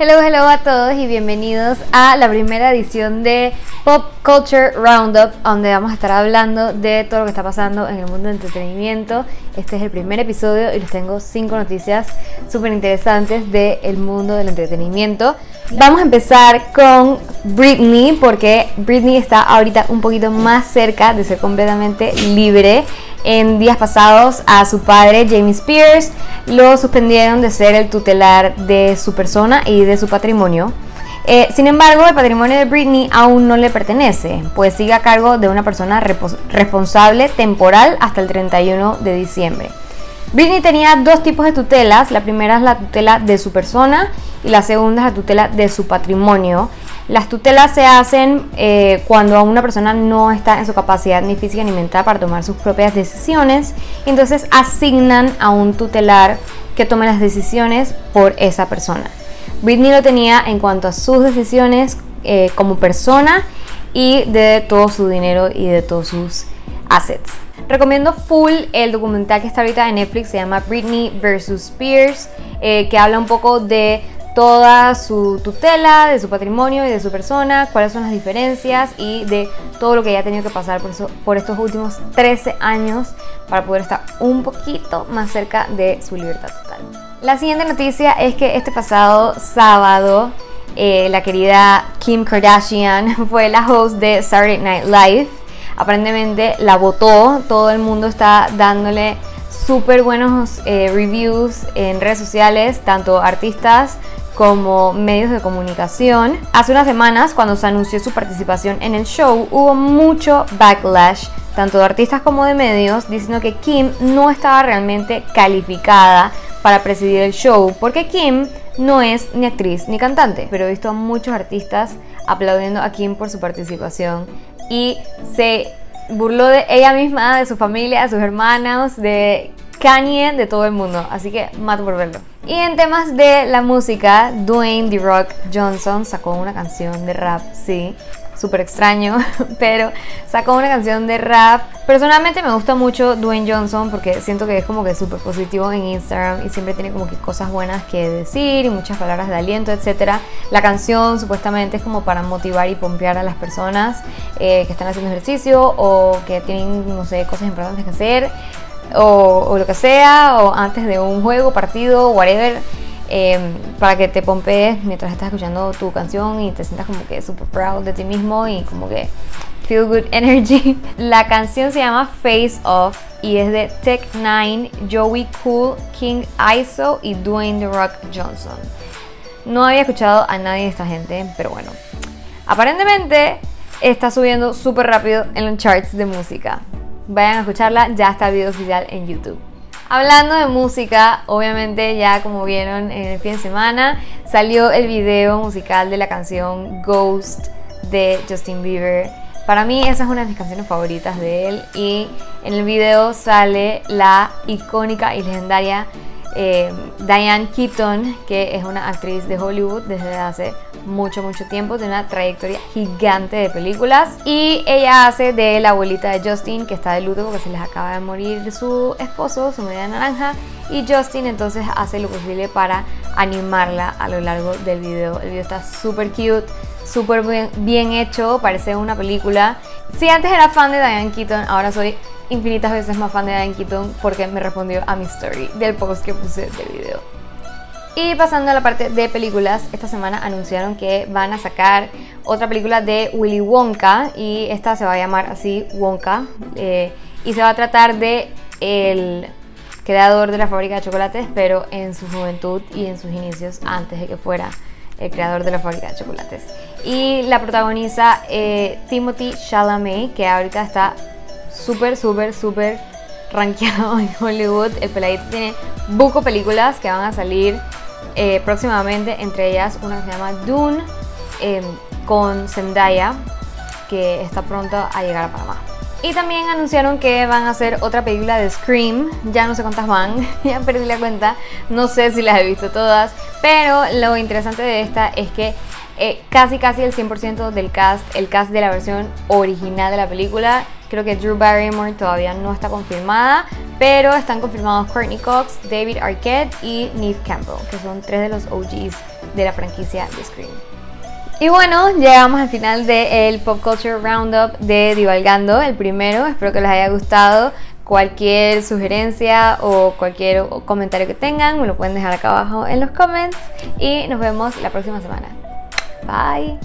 Hello, hello a todos y bienvenidos a la primera edición de Pop Culture Roundup, donde vamos a estar hablando de todo lo que está pasando en el mundo del entretenimiento. Este es el primer episodio y les tengo cinco noticias súper interesantes del mundo del entretenimiento. Vamos a empezar con Britney, porque Britney está ahorita un poquito más cerca de ser completamente libre en días pasados a su padre, Jamie Spears, lo suspendieron de ser el tutelar de su persona y de su patrimonio. Eh, sin embargo, el patrimonio de Britney aún no le pertenece, pues sigue a cargo de una persona responsable temporal hasta el 31 de diciembre. Britney tenía dos tipos de tutelas, la primera es la tutela de su persona y la segunda es la tutela de su patrimonio. Las tutelas se hacen eh, cuando una persona no está en su capacidad ni física ni mental para tomar sus propias decisiones. Entonces asignan a un tutelar que tome las decisiones por esa persona. Britney lo tenía en cuanto a sus decisiones eh, como persona y de todo su dinero y de todos sus assets. Recomiendo full el documental que está ahorita en Netflix, se llama Britney vs. Spears, eh, que habla un poco de toda su tutela, de su patrimonio y de su persona, cuáles son las diferencias y de todo lo que ella ha tenido que pasar por, eso, por estos últimos 13 años para poder estar un poquito más cerca de su libertad total. La siguiente noticia es que este pasado sábado eh, la querida Kim Kardashian fue la host de Saturday Night Live. Aparentemente la votó, todo el mundo está dándole súper buenos eh, reviews en redes sociales, tanto artistas como medios de comunicación. Hace unas semanas, cuando se anunció su participación en el show, hubo mucho backlash, tanto de artistas como de medios, diciendo que Kim no estaba realmente calificada para presidir el show, porque Kim no es ni actriz ni cantante, pero he visto a muchos artistas aplaudiendo a Kim por su participación y se burló de ella misma, de su familia, de sus hermanos, de Kanye, de todo el mundo, así que mato por verlo. Y en temas de la música, Dwayne The Rock Johnson sacó una canción de rap, sí, súper extraño, pero sacó una canción de rap. Personalmente me gusta mucho Dwayne Johnson porque siento que es como que súper positivo en Instagram y siempre tiene como que cosas buenas que decir y muchas palabras de aliento, etc. La canción supuestamente es como para motivar y pompear a las personas eh, que están haciendo ejercicio o que tienen, no sé, cosas importantes que hacer o, lo que sea, o antes de un juego, partido, whatever, em, para que te pompees mientras estás escuchando tu canción y te sientas como que super proud de ti mismo y como que feel good energy. La canción se llama Face Off y es de Tech 9, Joey Cool, King ISO y Dwayne The Rock Johnson. No había escuchado a nadie de esta gente, pero bueno. Aparentemente está subiendo súper rápido en los charts de música. Vayan a escucharla, ya está el video oficial en YouTube. Hablando de música, obviamente ya como vieron en el fin de semana, salió el video musical de la canción Ghost de Justin Bieber. Para mí esa es una de mis canciones favoritas de él y en el video sale la icónica y legendaria eh, Diane Keaton, que es una actriz de Hollywood desde hace mucho, mucho tiempo, tiene una trayectoria gigante de películas y ella hace de la abuelita de Justin, que está de luto porque se les acaba de morir su esposo, su media naranja, y Justin entonces hace lo posible para animarla a lo largo del video. El video está súper cute, súper bien, bien hecho, parece una película. Si antes era fan de Diane Keaton, ahora soy infinitas veces más fan de Diane Keaton porque me respondió a mi story del post que puse del video. Y pasando a la parte de películas, esta semana anunciaron que van a sacar otra película de Willy Wonka y esta se va a llamar así Wonka eh, y se va a tratar de el creador de la fábrica de chocolates, pero en su juventud y en sus inicios antes de que fuera el creador de la fábrica de chocolates. Y la protagoniza eh, Timothy Chalamet, que ahorita está súper, súper, súper rankeado en Hollywood. El peladito tiene buco películas que van a salir eh, próximamente, entre ellas una que se llama Dune em, con Zendaya, que está pronto a llegar a Panamá. Y también anunciaron que van a hacer otra película de Scream, ya no sé cuántas van, ya perdí la cuenta, no sé si las he visto todas, pero lo interesante de esta es que eh, casi casi el 100% del cast, el cast de la versión original de la película. Creo que Drew Barrymore todavía no está confirmada, pero están confirmados Courtney Cox, David Arquette y Neve Campbell, que son tres de los OGs de la franquicia de Scream. Y bueno, llegamos al final del Pop Culture Roundup de Divalgando, el primero. Espero que les haya gustado. Cualquier sugerencia o cualquier comentario que tengan, me lo pueden dejar acá abajo en los comments. Y nos vemos la próxima semana. Bye.